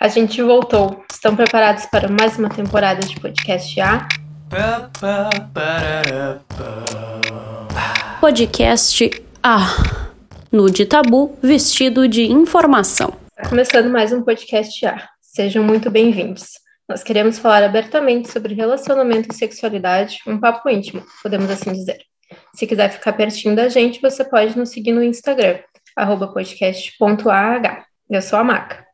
A gente voltou. Estão preparados para mais uma temporada de podcast A? Podcast A. Nude tabu vestido de informação. Tá começando mais um podcast A. Sejam muito bem-vindos. Nós queremos falar abertamente sobre relacionamento e sexualidade, um papo íntimo, podemos assim dizer. Se quiser ficar pertinho da gente, você pode nos seguir no Instagram, podcast.ah. Eu sou a Maca.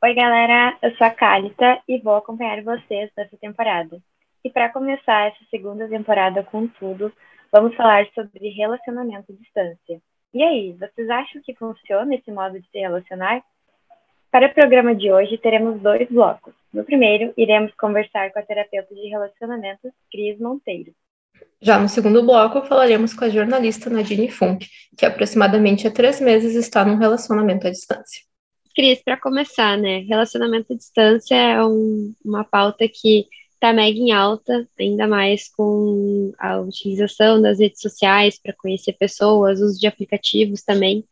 Oi, galera, eu sou a Cálita e vou acompanhar vocês nessa temporada. E para começar essa segunda temporada com tudo, vamos falar sobre relacionamento à distância. E aí, vocês acham que funciona esse modo de se relacionar? Para o programa de hoje, teremos dois blocos. No primeiro, iremos conversar com a terapeuta de relacionamentos, Cris Monteiro. Já no segundo bloco, falaremos com a jornalista Nadine Funk, que aproximadamente há três meses está num relacionamento à distância. Cris, para começar, né? Relacionamento à distância é um, uma pauta que está mega em alta, ainda mais com a utilização das redes sociais para conhecer pessoas, uso de aplicativos também.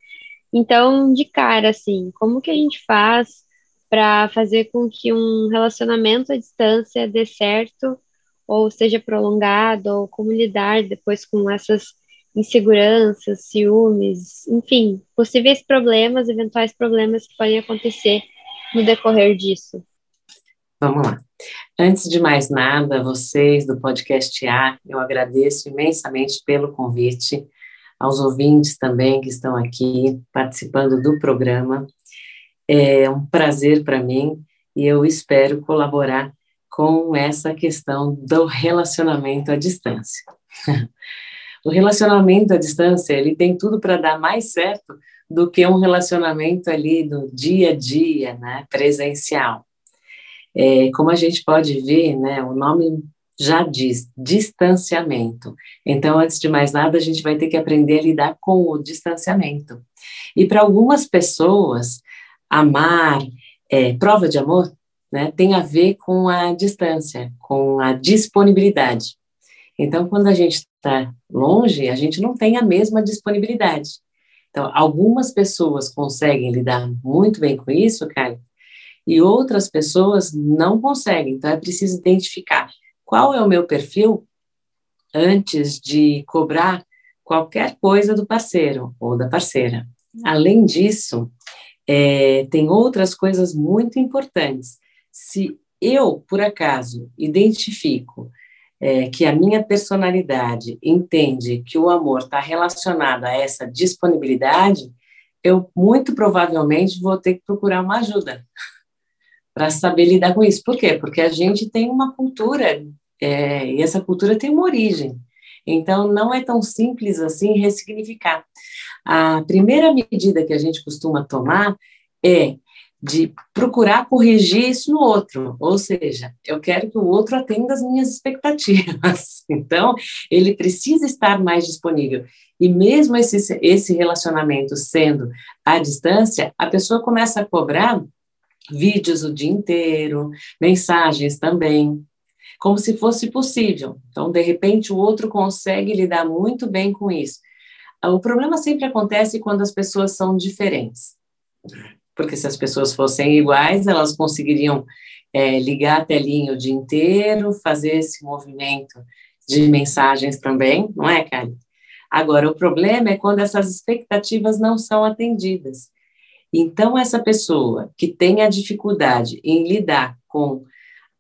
Então, de cara, assim, como que a gente faz para fazer com que um relacionamento à distância dê certo ou seja prolongado, ou como lidar depois com essas inseguranças, ciúmes, enfim, possíveis problemas, eventuais problemas que podem acontecer no decorrer disso. Vamos lá. Antes de mais nada, vocês do podcast A, eu agradeço imensamente pelo convite, aos ouvintes também que estão aqui participando do programa. É um prazer para mim e eu espero colaborar com essa questão do relacionamento à distância. O relacionamento à distância, ele tem tudo para dar mais certo do que um relacionamento ali do dia a dia, né, presencial. É, como a gente pode ver, né, o nome já diz distanciamento. Então, antes de mais nada, a gente vai ter que aprender a lidar com o distanciamento. E para algumas pessoas, amar, é, prova de amor, né, tem a ver com a distância, com a disponibilidade. Então, quando a gente está longe, a gente não tem a mesma disponibilidade. Então, algumas pessoas conseguem lidar muito bem com isso, cara, e outras pessoas não conseguem. Então, é preciso identificar qual é o meu perfil antes de cobrar qualquer coisa do parceiro ou da parceira. Além disso, é, tem outras coisas muito importantes. Se eu, por acaso, identifico é, que a minha personalidade entende que o amor está relacionado a essa disponibilidade, eu muito provavelmente vou ter que procurar uma ajuda para saber lidar com isso. Por quê? Porque a gente tem uma cultura, é, e essa cultura tem uma origem. Então, não é tão simples assim ressignificar. A primeira medida que a gente costuma tomar é de procurar corrigir isso no outro, ou seja, eu quero que o outro atenda às minhas expectativas. Então, ele precisa estar mais disponível. E mesmo esse, esse relacionamento sendo à distância, a pessoa começa a cobrar vídeos o dia inteiro, mensagens também, como se fosse possível. Então, de repente, o outro consegue lidar muito bem com isso. O problema sempre acontece quando as pessoas são diferentes porque se as pessoas fossem iguais, elas conseguiriam é, ligar a telinha o dia inteiro, fazer esse movimento de mensagens também, não é, Kali? Agora, o problema é quando essas expectativas não são atendidas. Então, essa pessoa que tem a dificuldade em lidar com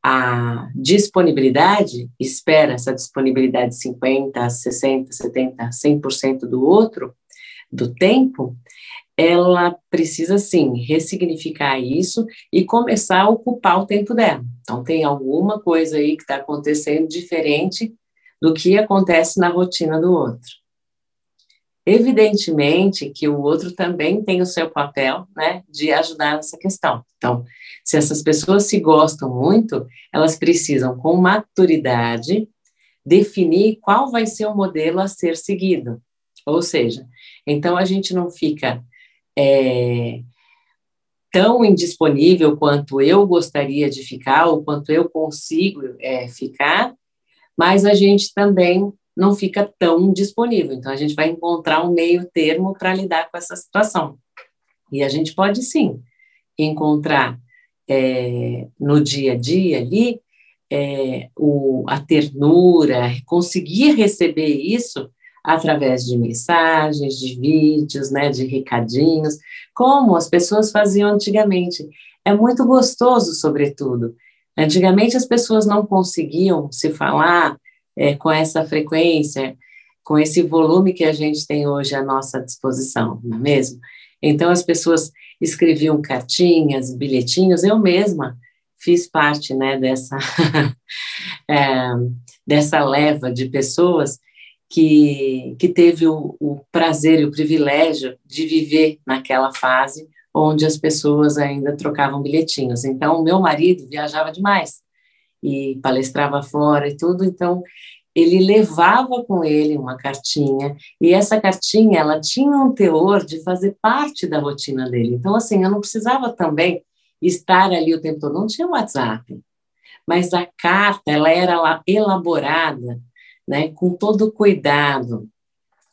a disponibilidade, espera essa disponibilidade 50, 60, 70, 100% do outro, do tempo, ela precisa, sim, ressignificar isso e começar a ocupar o tempo dela. Então, tem alguma coisa aí que está acontecendo diferente do que acontece na rotina do outro. Evidentemente que o outro também tem o seu papel, né, de ajudar nessa questão. Então, se essas pessoas se gostam muito, elas precisam, com maturidade, definir qual vai ser o modelo a ser seguido. Ou seja, então a gente não fica é, tão indisponível quanto eu gostaria de ficar, ou quanto eu consigo é, ficar, mas a gente também não fica tão disponível. Então, a gente vai encontrar um meio termo para lidar com essa situação. E a gente pode, sim, encontrar é, no dia a dia ali é, o, a ternura, conseguir receber isso através de mensagens, de vídeos, né, de recadinhos, como as pessoas faziam antigamente. É muito gostoso, sobretudo. Antigamente as pessoas não conseguiam se falar é, com essa frequência, com esse volume que a gente tem hoje à nossa disposição, não é mesmo? Então as pessoas escreviam cartinhas, bilhetinhos, eu mesma fiz parte né, dessa, é, dessa leva de pessoas que, que teve o, o prazer e o privilégio de viver naquela fase onde as pessoas ainda trocavam bilhetinhos. Então, meu marido viajava demais e palestrava fora e tudo, então ele levava com ele uma cartinha e essa cartinha ela tinha um teor de fazer parte da rotina dele. Então assim, eu não precisava também estar ali o tempo todo, não tinha WhatsApp. Mas a carta ela era elaborada né, com todo cuidado.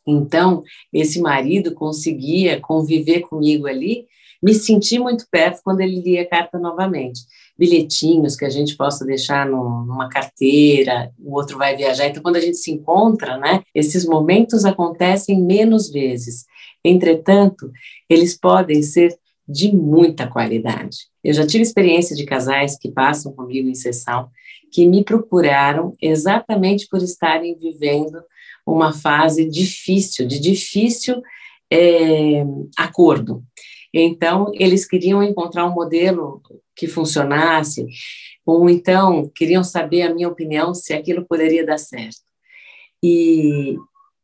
Então, esse marido conseguia conviver comigo ali, me sentir muito perto quando ele lia a carta novamente. Bilhetinhos que a gente possa deixar no, numa carteira, o outro vai viajar. Então, quando a gente se encontra, né, esses momentos acontecem menos vezes. Entretanto, eles podem ser de muita qualidade. Eu já tive experiência de casais que passam comigo em sessão que me procuraram exatamente por estarem vivendo uma fase difícil, de difícil é, acordo. Então, eles queriam encontrar um modelo que funcionasse, ou então queriam saber a minha opinião se aquilo poderia dar certo. E,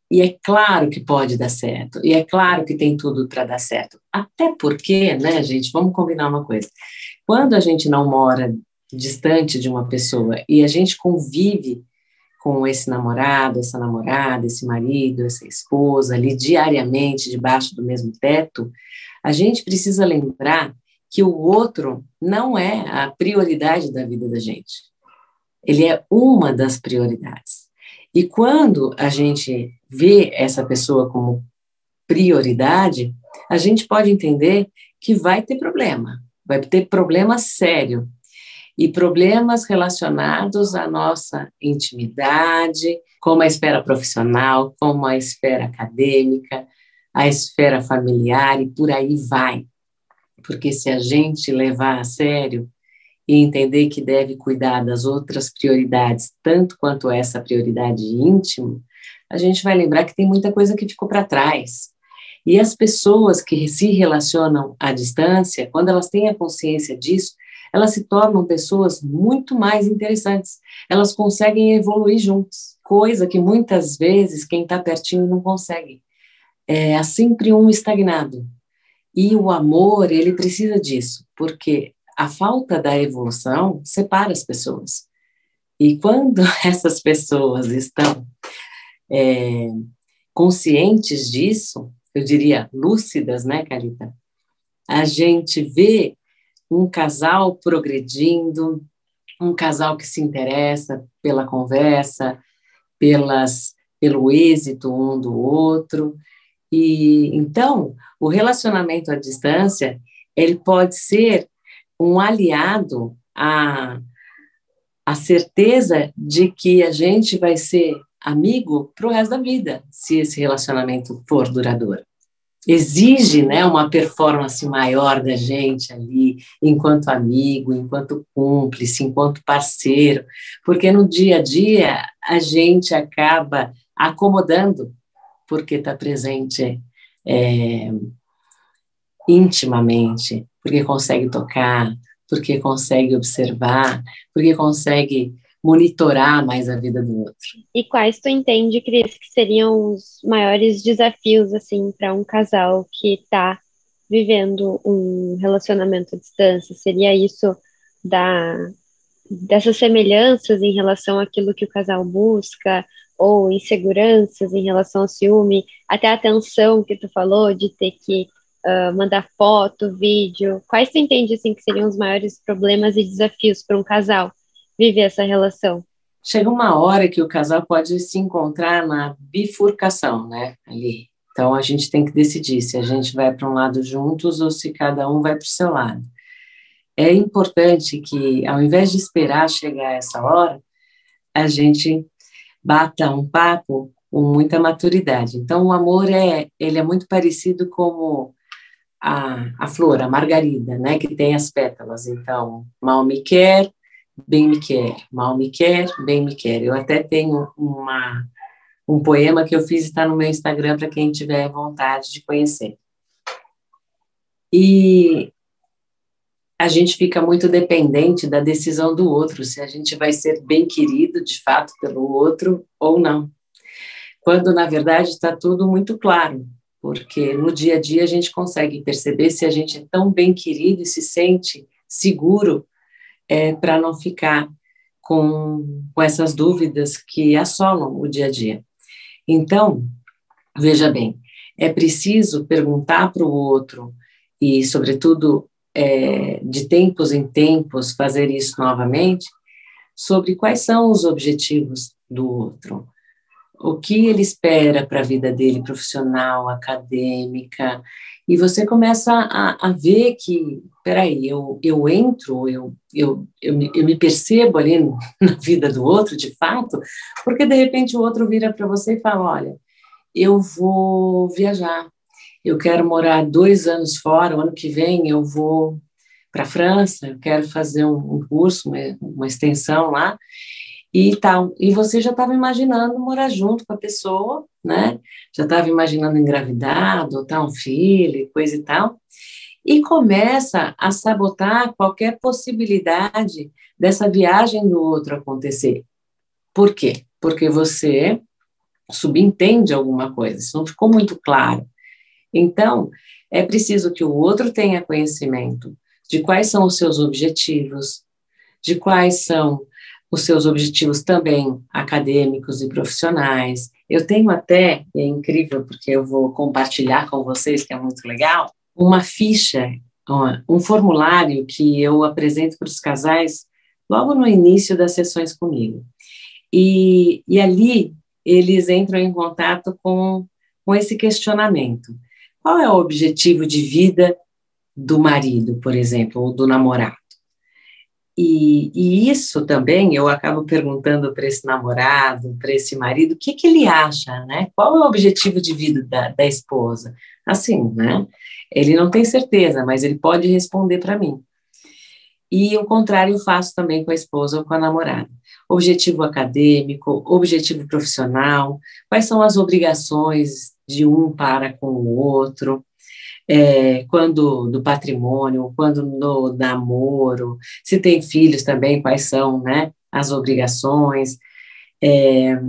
e é claro que pode dar certo, e é claro que tem tudo para dar certo. Até porque, né, gente, vamos combinar uma coisa. Quando a gente não mora distante de uma pessoa e a gente convive com esse namorado, essa namorada, esse marido, essa esposa ali diariamente debaixo do mesmo teto, a gente precisa lembrar que o outro não é a prioridade da vida da gente. Ele é uma das prioridades. E quando a gente vê essa pessoa como prioridade, a gente pode entender que vai ter problema, vai ter problema sério, e problemas relacionados à nossa intimidade, como a esfera profissional, como a esfera acadêmica, a esfera familiar e por aí vai. Porque se a gente levar a sério e entender que deve cuidar das outras prioridades, tanto quanto essa prioridade íntima, a gente vai lembrar que tem muita coisa que ficou para trás. E as pessoas que se relacionam à distância, quando elas têm a consciência disso, elas se tornam pessoas muito mais interessantes. Elas conseguem evoluir juntos, coisa que muitas vezes quem está pertinho não consegue. É, há sempre um estagnado. E o amor, ele precisa disso, porque a falta da evolução separa as pessoas. E quando essas pessoas estão é, conscientes disso, eu diria lúcidas, né, Carita? A gente vê um casal progredindo, um casal que se interessa pela conversa, pelas, pelo êxito um do outro. E então, o relacionamento à distância, ele pode ser um aliado à, à certeza de que a gente vai ser amigo para o resto da vida, se esse relacionamento for duradouro exige né, uma performance maior da gente ali, enquanto amigo, enquanto cúmplice, enquanto parceiro, porque no dia a dia a gente acaba acomodando, porque está presente é, intimamente, porque consegue tocar, porque consegue observar, porque consegue monitorar mais a vida do outro. E quais tu entende, Cris, que seriam os maiores desafios assim para um casal que está vivendo um relacionamento à distância? Seria isso da dessas semelhanças em relação àquilo que o casal busca ou inseguranças em relação ao ciúme, até a tensão que tu falou de ter que uh, mandar foto, vídeo. Quais tu entende assim que seriam os maiores problemas e desafios para um casal viver essa relação? Chega uma hora que o casal pode se encontrar na bifurcação, né? Ali. Então a gente tem que decidir se a gente vai para um lado juntos ou se cada um vai para o seu lado. é importante que, ao invés de esperar chegar essa hora, a gente bata um papo com muita maturidade. Então, o amor é, ele é muito parecido como a, a flor, a margarida, né, que tem as pétalas. Então, mal me quer, bem me quer, mal me quer, bem me quer. Eu até tenho uma, um poema que eu fiz, está no meu Instagram para quem tiver vontade de conhecer. E a gente fica muito dependente da decisão do outro, se a gente vai ser bem querido de fato pelo outro ou não. Quando, na verdade, está tudo muito claro, porque no dia a dia a gente consegue perceber se a gente é tão bem querido e se sente seguro é, para não ficar com, com essas dúvidas que assolam o dia a dia. Então, veja bem, é preciso perguntar para o outro e, sobretudo, é, de tempos em tempos, fazer isso novamente, sobre quais são os objetivos do outro, o que ele espera para a vida dele profissional, acadêmica, e você começa a, a ver que, peraí, eu, eu entro, eu, eu, eu, me, eu me percebo ali na vida do outro, de fato, porque de repente o outro vira para você e fala, olha, eu vou viajar, eu quero morar dois anos fora, o ano que vem eu vou para a França, eu quero fazer um, um curso, uma, uma extensão lá, e tal. E você já estava imaginando morar junto com a pessoa, né? Já estava imaginando engravidar, adotar um filho, coisa e tal. E começa a sabotar qualquer possibilidade dessa viagem do outro acontecer. Por quê? Porque você subentende alguma coisa, isso não ficou muito claro. Então, é preciso que o outro tenha conhecimento de quais são os seus objetivos, de quais são os seus objetivos também acadêmicos e profissionais. Eu tenho até, é incrível porque eu vou compartilhar com vocês, que é muito legal, uma ficha, um formulário que eu apresento para os casais logo no início das sessões comigo. E, e ali eles entram em contato com, com esse questionamento. Qual é o objetivo de vida do marido, por exemplo, ou do namorado? E, e, isso também eu acabo perguntando para esse namorado, para esse marido, o que, que ele acha, né? Qual é o objetivo de vida da, da esposa? Assim, né? Ele não tem certeza, mas ele pode responder para mim. E o contrário eu faço também com a esposa ou com a namorada. Objetivo acadêmico, objetivo profissional, quais são as obrigações de um para com o outro, é, quando do patrimônio, quando no namoro, se tem filhos também, quais são né, as obrigações, é,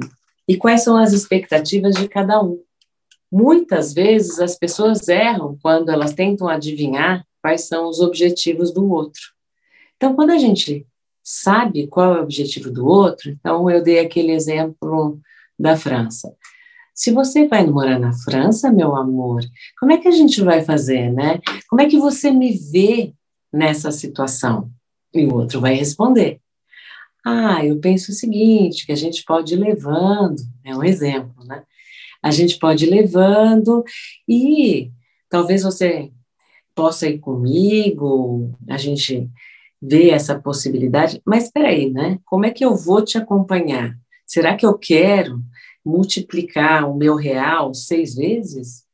e quais são as expectativas de cada um. Muitas vezes as pessoas erram quando elas tentam adivinhar quais são os objetivos do outro. Então, quando a gente sabe qual é o objetivo do outro, então eu dei aquele exemplo da França. Se você vai morar na França, meu amor, como é que a gente vai fazer, né? Como é que você me vê nessa situação? E o outro vai responder: Ah, eu penso o seguinte, que a gente pode ir levando, é um exemplo, né? A gente pode ir levando e talvez você possa ir comigo, a gente vê essa possibilidade, mas espera aí, né? Como é que eu vou te acompanhar? Será que eu quero multiplicar o meu real seis vezes?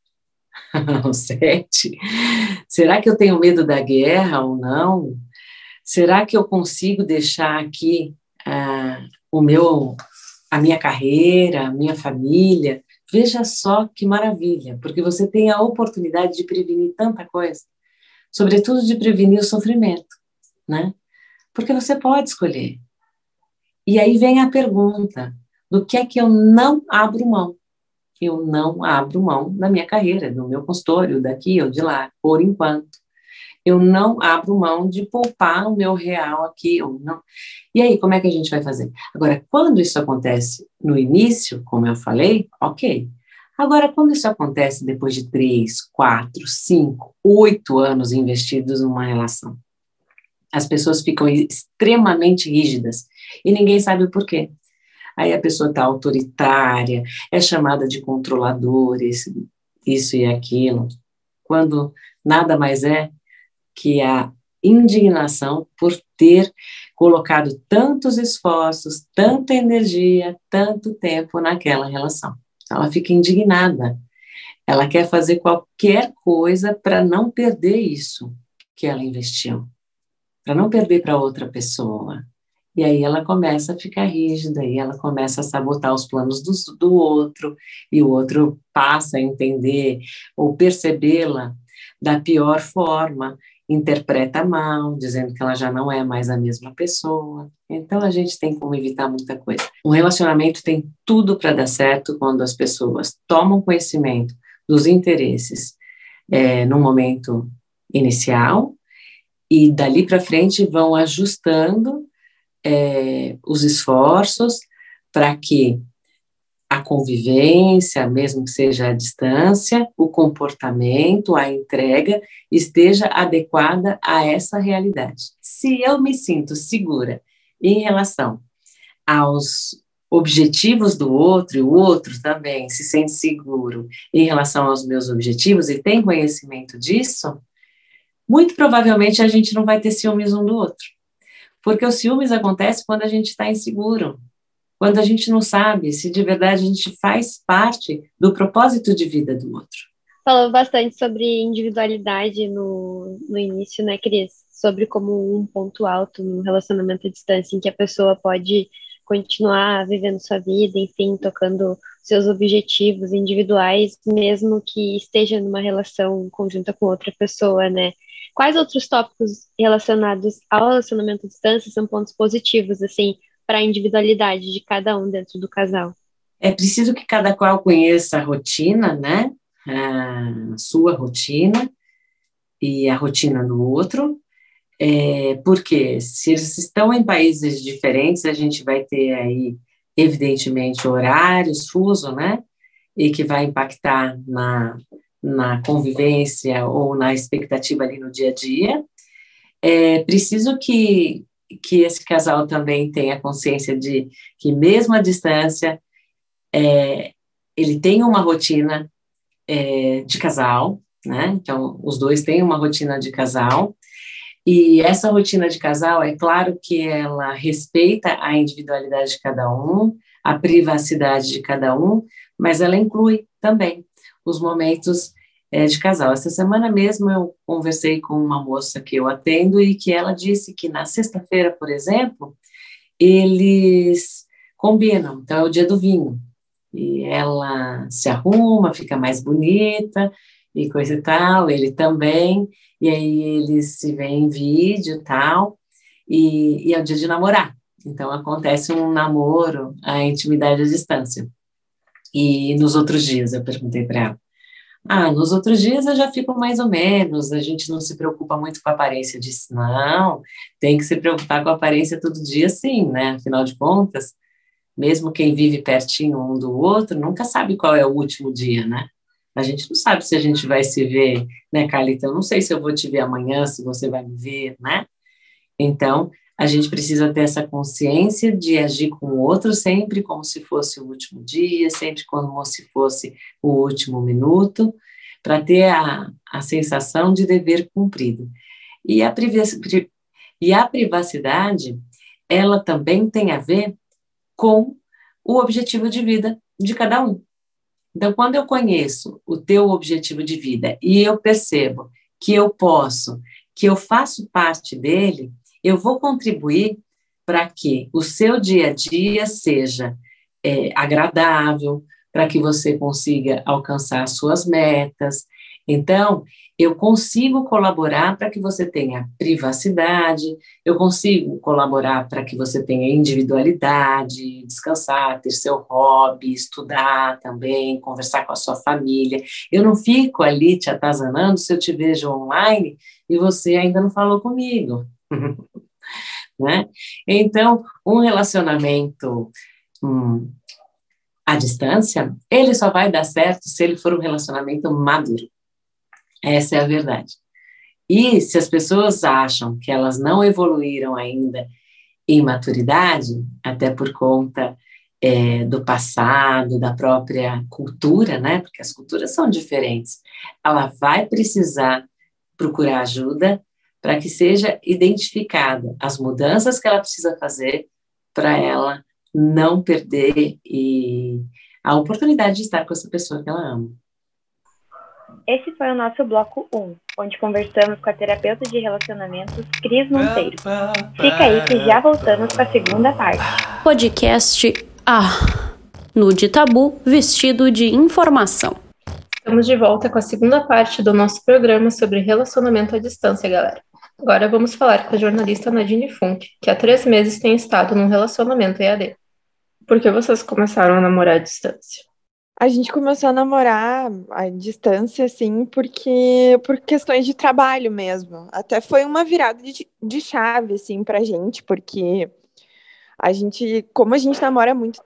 sete? Será que eu tenho medo da guerra ou não? Será que eu consigo deixar aqui ah, o meu, a minha carreira, a minha família? Veja só que maravilha, porque você tem a oportunidade de prevenir tanta coisa, sobretudo de prevenir o sofrimento, né? Porque você pode escolher. E aí vem a pergunta: do que é que eu não abro mão. Eu não abro mão da minha carreira, do meu consultório, daqui ou de lá, por enquanto. Eu não abro mão de poupar o meu real aqui ou não. E aí, como é que a gente vai fazer? Agora, quando isso acontece no início, como eu falei, ok. Agora, quando isso acontece depois de três, quatro, cinco, oito anos investidos numa relação, as pessoas ficam extremamente rígidas e ninguém sabe o porquê aí a pessoa está autoritária, é chamada de controladores, isso e aquilo, quando nada mais é que a indignação por ter colocado tantos esforços, tanta energia, tanto tempo naquela relação. Ela fica indignada. Ela quer fazer qualquer coisa para não perder isso que ela investiu, para não perder para outra pessoa. E aí ela começa a ficar rígida, e ela começa a sabotar os planos do, do outro, e o outro passa a entender ou percebê-la da pior forma, interpreta mal, dizendo que ela já não é mais a mesma pessoa. Então a gente tem como evitar muita coisa. Um relacionamento tem tudo para dar certo quando as pessoas tomam conhecimento dos interesses é, no momento inicial e dali para frente vão ajustando é, os esforços para que a convivência, mesmo que seja à distância, o comportamento, a entrega esteja adequada a essa realidade. Se eu me sinto segura em relação aos objetivos do outro e o outro também se sente seguro em relação aos meus objetivos e tem conhecimento disso, muito provavelmente a gente não vai ter ciúmes um do outro. Porque o ciúmes acontece quando a gente está inseguro, quando a gente não sabe se de verdade a gente faz parte do propósito de vida do outro. Falou bastante sobre individualidade no, no início, né, Cris? Sobre como um ponto alto no relacionamento à distância, em que a pessoa pode continuar vivendo sua vida, enfim, tocando seus objetivos individuais, mesmo que esteja numa relação conjunta com outra pessoa, né? Quais outros tópicos relacionados ao relacionamento à distância são pontos positivos, assim, para a individualidade de cada um dentro do casal? É preciso que cada qual conheça a rotina, né? A sua rotina e a rotina do outro, é, porque se eles estão em países diferentes, a gente vai ter aí, evidentemente, horários, fuso, né? E que vai impactar na na convivência ou na expectativa ali no dia a dia. É preciso que, que esse casal também tenha consciência de que, mesmo à distância, é, ele tem uma rotina é, de casal, né? Então, os dois têm uma rotina de casal. E essa rotina de casal, é claro que ela respeita a individualidade de cada um, a privacidade de cada um, mas ela inclui também os momentos é, de casal. Essa semana mesmo eu conversei com uma moça que eu atendo e que ela disse que na sexta-feira, por exemplo, eles combinam, então é o dia do vinho. E ela se arruma, fica mais bonita e coisa e tal, ele também, e aí eles se veem em vídeo tal, e, e é o dia de namorar. Então acontece um namoro, a intimidade à distância. E nos outros dias eu perguntei para ela, ah, nos outros dias eu já fico mais ou menos, a gente não se preocupa muito com a aparência. Eu disse, não, tem que se preocupar com a aparência todo dia, sim, né? Afinal de contas, mesmo quem vive pertinho um do outro, nunca sabe qual é o último dia, né? A gente não sabe se a gente vai se ver, né, Carlita? Eu não sei se eu vou te ver amanhã, se você vai me ver, né? Então, a gente precisa ter essa consciência de agir com o outro sempre como se fosse o último dia, sempre como se fosse o último minuto, para ter a, a sensação de dever cumprido. E a, e a privacidade, ela também tem a ver com o objetivo de vida de cada um. Então, quando eu conheço o teu objetivo de vida e eu percebo que eu posso, que eu faço parte dele, eu vou contribuir para que o seu dia a dia seja é, agradável, para que você consiga alcançar suas metas. Então, eu consigo colaborar para que você tenha privacidade, eu consigo colaborar para que você tenha individualidade, descansar, ter seu hobby, estudar também, conversar com a sua família. Eu não fico ali te atazanando se eu te vejo online e você ainda não falou comigo. né? Então, um relacionamento hum, à distância, ele só vai dar certo se ele for um relacionamento maduro. Essa é a verdade. E se as pessoas acham que elas não evoluíram ainda em maturidade, até por conta é, do passado, da própria cultura, né? Porque as culturas são diferentes. Ela vai precisar procurar ajuda para que seja identificada as mudanças que ela precisa fazer para ela não perder e a oportunidade de estar com essa pessoa que ela ama. Esse foi o nosso bloco 1, onde conversamos com a terapeuta de relacionamentos Cris Monteiro. Fica aí que já voltamos com a segunda parte. Podcast Ah, no de tabu vestido de informação. Estamos de volta com a segunda parte do nosso programa sobre relacionamento à distância, galera. Agora vamos falar com a jornalista Nadine Funk, que há três meses tem estado num relacionamento EAD. Por que vocês começaram a namorar à distância? A gente começou a namorar à distância, assim, porque por questões de trabalho mesmo. Até foi uma virada de, de chave, assim, pra gente, porque a gente, como a gente namora muito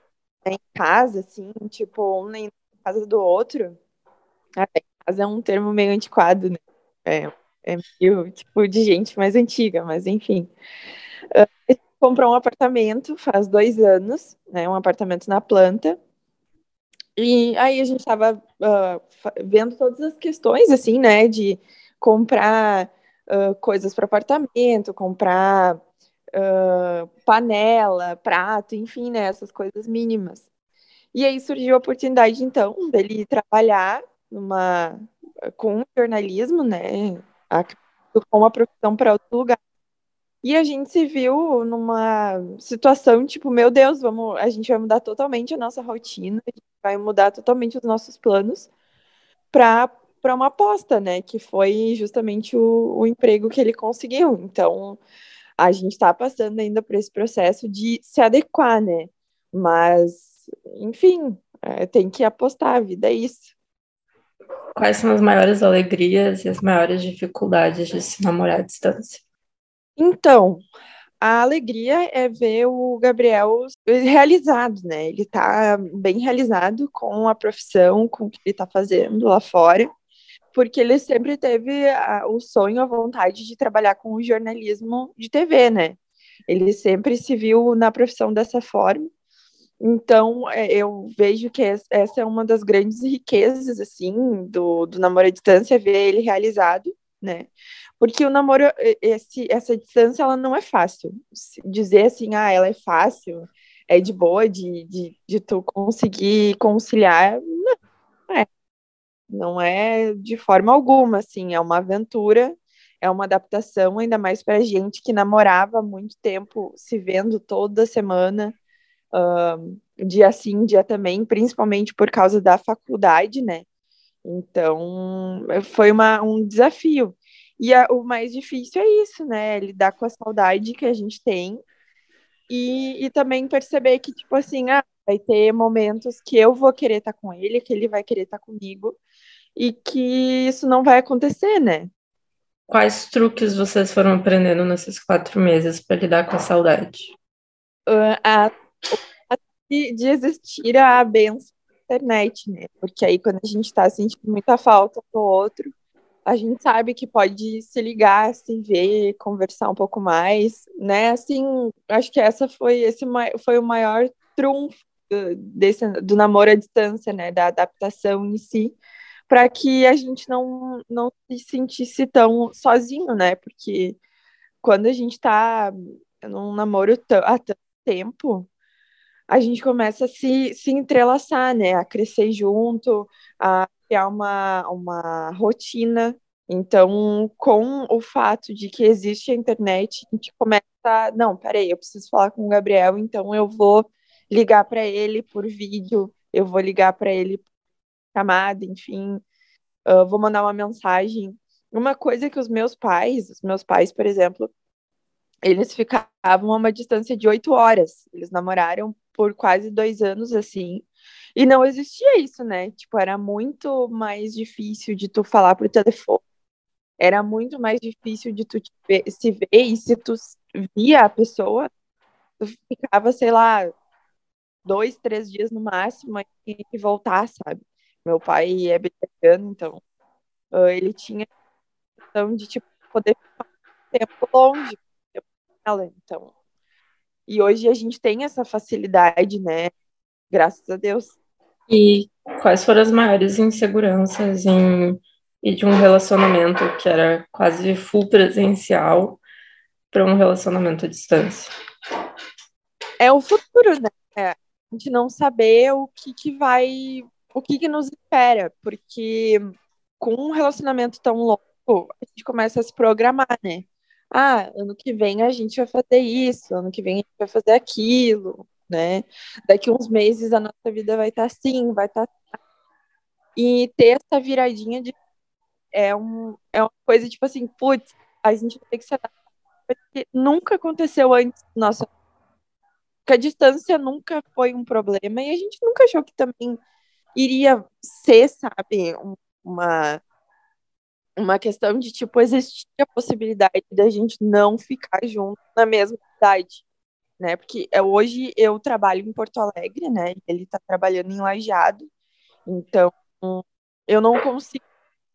em casa, assim, tipo, um na casa do outro, até casa é um termo meio antiquado, né? É, é meio, tipo, de gente mais antiga, mas enfim. Uh, comprou um apartamento faz dois anos, né? Um apartamento na planta, e aí a gente estava uh, vendo todas as questões, assim, né, de comprar uh, coisas para apartamento, comprar uh, panela, prato, enfim, né, essas coisas mínimas. E aí surgiu a oportunidade, então, dele trabalhar numa, com jornalismo, né, com uma profissão para outro lugar. E a gente se viu numa situação tipo, meu Deus, vamos, a gente vai mudar totalmente a nossa rotina, a gente vai mudar totalmente os nossos planos para para uma aposta, né? Que foi justamente o, o emprego que ele conseguiu. Então, a gente está passando ainda por esse processo de se adequar, né? Mas, enfim, é, tem que apostar, a vida é isso. Quais são as maiores alegrias e as maiores dificuldades de se namorar à distância? Então, a alegria é ver o Gabriel realizado, né? Ele está bem realizado com a profissão, com o que ele está fazendo lá fora, porque ele sempre teve a, o sonho, a vontade de trabalhar com o jornalismo de TV, né? Ele sempre se viu na profissão dessa forma. Então, é, eu vejo que essa é uma das grandes riquezas, assim, do, do namoro à distância, ver ele realizado, né? Porque o namoro, esse, essa distância, ela não é fácil. Dizer assim, ah, ela é fácil, é de boa de, de, de tu conseguir conciliar, não é. Não é de forma alguma, assim, é uma aventura, é uma adaptação, ainda mais para gente que namorava há muito tempo, se vendo toda semana, uh, dia sim, dia também, principalmente por causa da faculdade, né? Então, foi uma, um desafio. E a, o mais difícil é isso, né? Lidar com a saudade que a gente tem e, e também perceber que, tipo assim, ah, vai ter momentos que eu vou querer estar com ele, que ele vai querer estar comigo e que isso não vai acontecer, né? Quais truques vocês foram aprendendo nesses quatro meses para lidar com a saudade? Uh, a, a, de existir a benção da internet, né? Porque aí quando a gente está sentindo muita falta do outro, a gente sabe que pode se ligar, se ver, conversar um pouco mais, né? Assim, acho que essa foi esse foi o maior trunfo desse do namoro à distância, né? Da adaptação em si, para que a gente não não se sentisse tão sozinho, né? Porque quando a gente está num namoro há tanto tempo, a gente começa a se, se entrelaçar, né? A crescer junto, a criar uma, uma rotina. Então, com o fato de que existe a internet, a gente começa, não, peraí, eu preciso falar com o Gabriel, então eu vou ligar para ele por vídeo, eu vou ligar para ele por chamada, enfim, uh, vou mandar uma mensagem. Uma coisa que os meus pais, os meus pais, por exemplo, eles ficavam a uma distância de oito horas. Eles namoraram por quase dois anos, assim, e não existia isso, né? Tipo, era muito mais difícil de tu falar por telefone. Era muito mais difícil de tu ver, se ver e se tu via a pessoa, tu ficava, sei lá, dois, três dias no máximo e voltar, sabe? Meu pai é vegetariano, então uh, ele tinha a questão de tipo, poder ficar um tempo longe dela, então. E hoje a gente tem essa facilidade, né? Graças a Deus. E quais foram as maiores inseguranças em e de um relacionamento que era quase full presencial para um relacionamento à distância? É o futuro, né? É, a gente não saber o que, que vai, o que, que nos espera, porque com um relacionamento tão longo, a gente começa a se programar, né? Ah, ano que vem a gente vai fazer isso, ano que vem a gente vai fazer aquilo, né? Daqui uns meses a nossa vida vai estar tá assim, vai estar. Tá... E ter essa viradinha de. É, um, é uma coisa tipo assim, putz, a gente tem que se adaptar. Porque nunca aconteceu antes, nossa. Porque a distância nunca foi um problema e a gente nunca achou que também iria ser, sabe, uma uma questão de, tipo, existir a possibilidade da gente não ficar junto na mesma cidade, né? Porque é, hoje eu trabalho em Porto Alegre, né? Ele tá trabalhando em Lajeado, então eu não consigo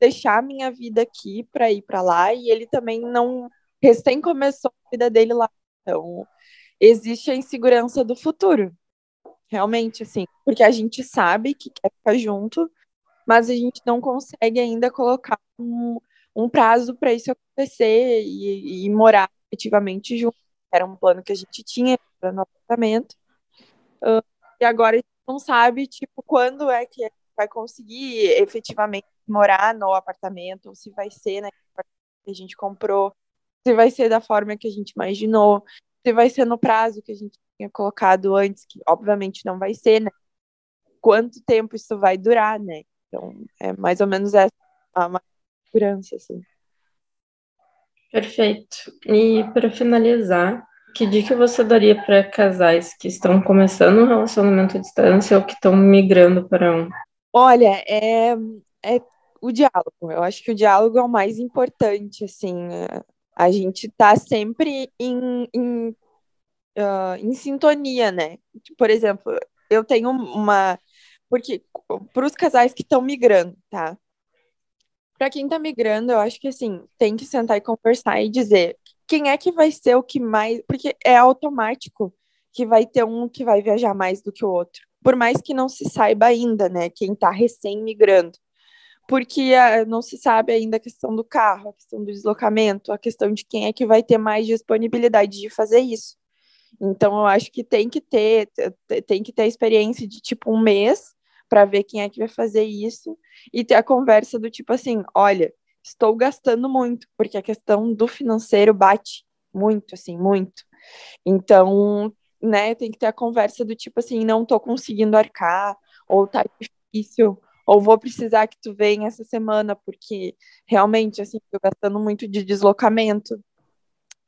deixar minha vida aqui para ir para lá e ele também não recém começou a vida dele lá. Então, existe a insegurança do futuro. Realmente, assim, porque a gente sabe que quer ficar junto, mas a gente não consegue ainda colocar um, um prazo para isso acontecer e, e, morar efetivamente junto. Era um plano que a gente tinha para no apartamento. Uh, e agora a gente não sabe, tipo, quando é que vai conseguir efetivamente morar no apartamento, se vai ser, né, que a gente comprou, se vai ser da forma que a gente imaginou, se vai ser no prazo que a gente tinha colocado antes, que obviamente não vai ser, né? Quanto tempo isso vai durar, né? Então, é mais ou menos essa a segurança, assim. Perfeito. E para finalizar, que dica você daria para casais que estão começando um relacionamento à distância ou que estão migrando para um? Olha, é, é o diálogo. Eu acho que o diálogo é o mais importante, assim. A gente está sempre em, em, uh, em sintonia, né? Por exemplo, eu tenho uma porque para os casais que estão migrando, tá? Para quem está migrando, eu acho que assim, tem que sentar e conversar e dizer quem é que vai ser o que mais, porque é automático que vai ter um que vai viajar mais do que o outro. Por mais que não se saiba ainda, né, quem está recém migrando. Porque uh, não se sabe ainda a questão do carro, a questão do deslocamento, a questão de quem é que vai ter mais disponibilidade de fazer isso. Então, eu acho que tem que ter, tem que ter a experiência de tipo um mês para ver quem é que vai fazer isso e ter a conversa do tipo assim, olha, estou gastando muito, porque a questão do financeiro bate muito, assim, muito. Então, né, tem que ter a conversa do tipo assim, não estou conseguindo arcar, ou tá difícil, ou vou precisar que tu venha essa semana, porque realmente, assim, estou gastando muito de deslocamento.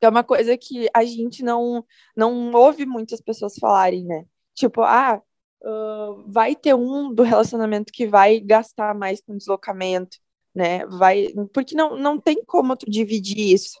É uma coisa que a gente não, não ouve muitas pessoas falarem, né? Tipo, ah, uh, vai ter um do relacionamento que vai gastar mais com deslocamento, né? Vai, porque não, não tem como tu dividir isso,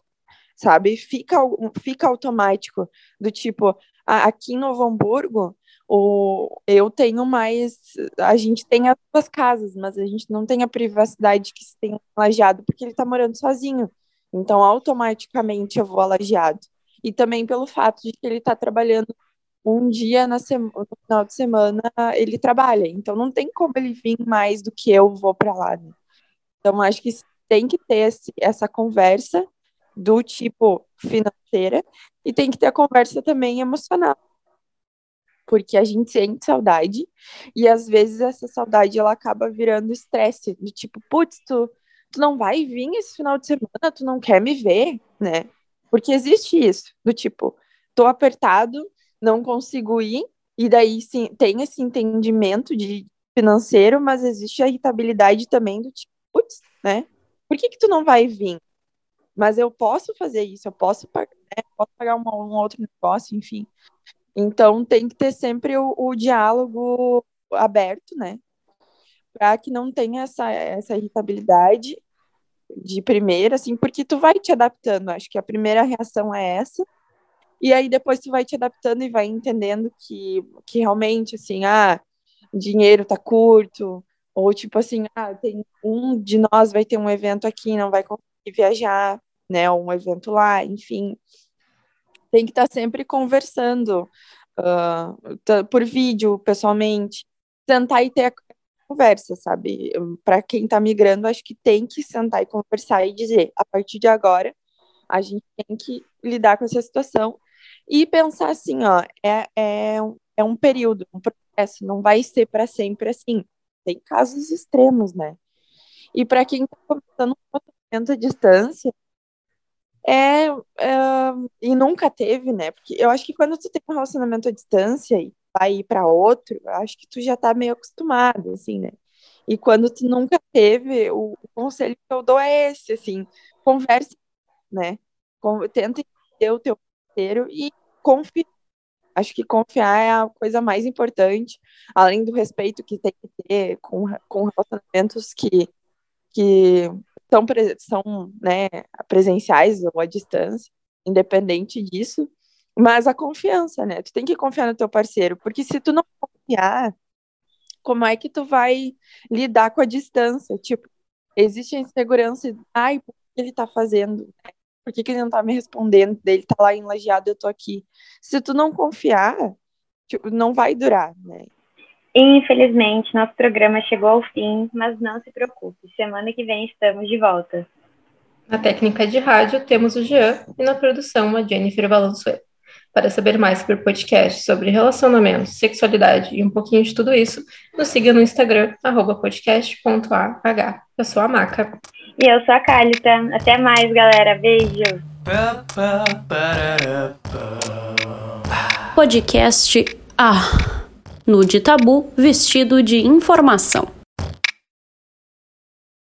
sabe? Fica, fica automático, do tipo, aqui em Novo Hamburgo, o, eu tenho mais. A gente tem as duas casas, mas a gente não tem a privacidade que se tem lajeado, porque ele tá morando sozinho. Então, automaticamente eu vou alajeado. E também pelo fato de que ele está trabalhando um dia na semana, no final de semana ele trabalha, então não tem como ele vir mais do que eu vou para lá. Né? Então acho que tem que ter esse, essa conversa do tipo financeira e tem que ter a conversa também emocional. Porque a gente sente saudade e às vezes essa saudade ela acaba virando estresse, do tipo, putz, tu, tu não vai vir esse final de semana, tu não quer me ver, né? Porque existe isso, do tipo, tô apertado, não consigo ir, e daí sim, tem esse entendimento de financeiro, mas existe a irritabilidade também do tipo, putz, né? Por que que tu não vai vir? Mas eu posso fazer isso, eu posso pagar, né? posso pagar um, um, outro negócio, enfim. Então tem que ter sempre o, o diálogo aberto, né? Para que não tenha essa, essa irritabilidade de primeira, assim, porque tu vai te adaptando. Acho que a primeira reação é essa, e aí depois tu vai te adaptando e vai entendendo que, que realmente, assim, ah, dinheiro tá curto, ou tipo assim, ah, tem um de nós vai ter um evento aqui, não vai conseguir viajar, né, um evento lá, enfim. Tem que estar tá sempre conversando uh, por vídeo, pessoalmente, tentar e ter conversa, sabe? Para quem está migrando, acho que tem que sentar e conversar e dizer, a partir de agora, a gente tem que lidar com essa situação e pensar assim, ó, é, é, é um período, um processo, não vai ser para sempre assim. Tem casos extremos, né? E para quem está começando um tratamento à distância, é, é, e nunca teve, né? Porque eu acho que quando tu tem um relacionamento à distância e vai ir para outro, acho que tu já tá meio acostumado, assim, né? E quando tu nunca teve, o, o conselho que eu dou é esse, assim, converse, né? Com, tenta entender o teu e confie. Acho que confiar é a coisa mais importante, além do respeito que tem que ter com, com relacionamentos que, que são, são né, presenciais ou à distância, independente disso, mas a confiança, né? Tu tem que confiar no teu parceiro, porque se tu não confiar, como é que tu vai lidar com a distância? Tipo, existe a insegurança, ai, por que ele tá fazendo? Por que, que ele não tá me respondendo? Ele tá lá enlajeado, eu tô aqui. Se tu não confiar, tipo, não vai durar, né? Infelizmente, nosso programa chegou ao fim, mas não se preocupe, semana que vem estamos de volta. Na técnica de rádio temos o Jean e na produção a Jennifer Valenzuela. Para saber mais sobre podcast, sobre relacionamento, sexualidade e um pouquinho de tudo isso, nos siga no Instagram, podcast.ah. Eu sou a Maca. E eu sou a Cálita. Até mais, galera. Beijo. Podcast Ah. Nude Tabu vestido de informação.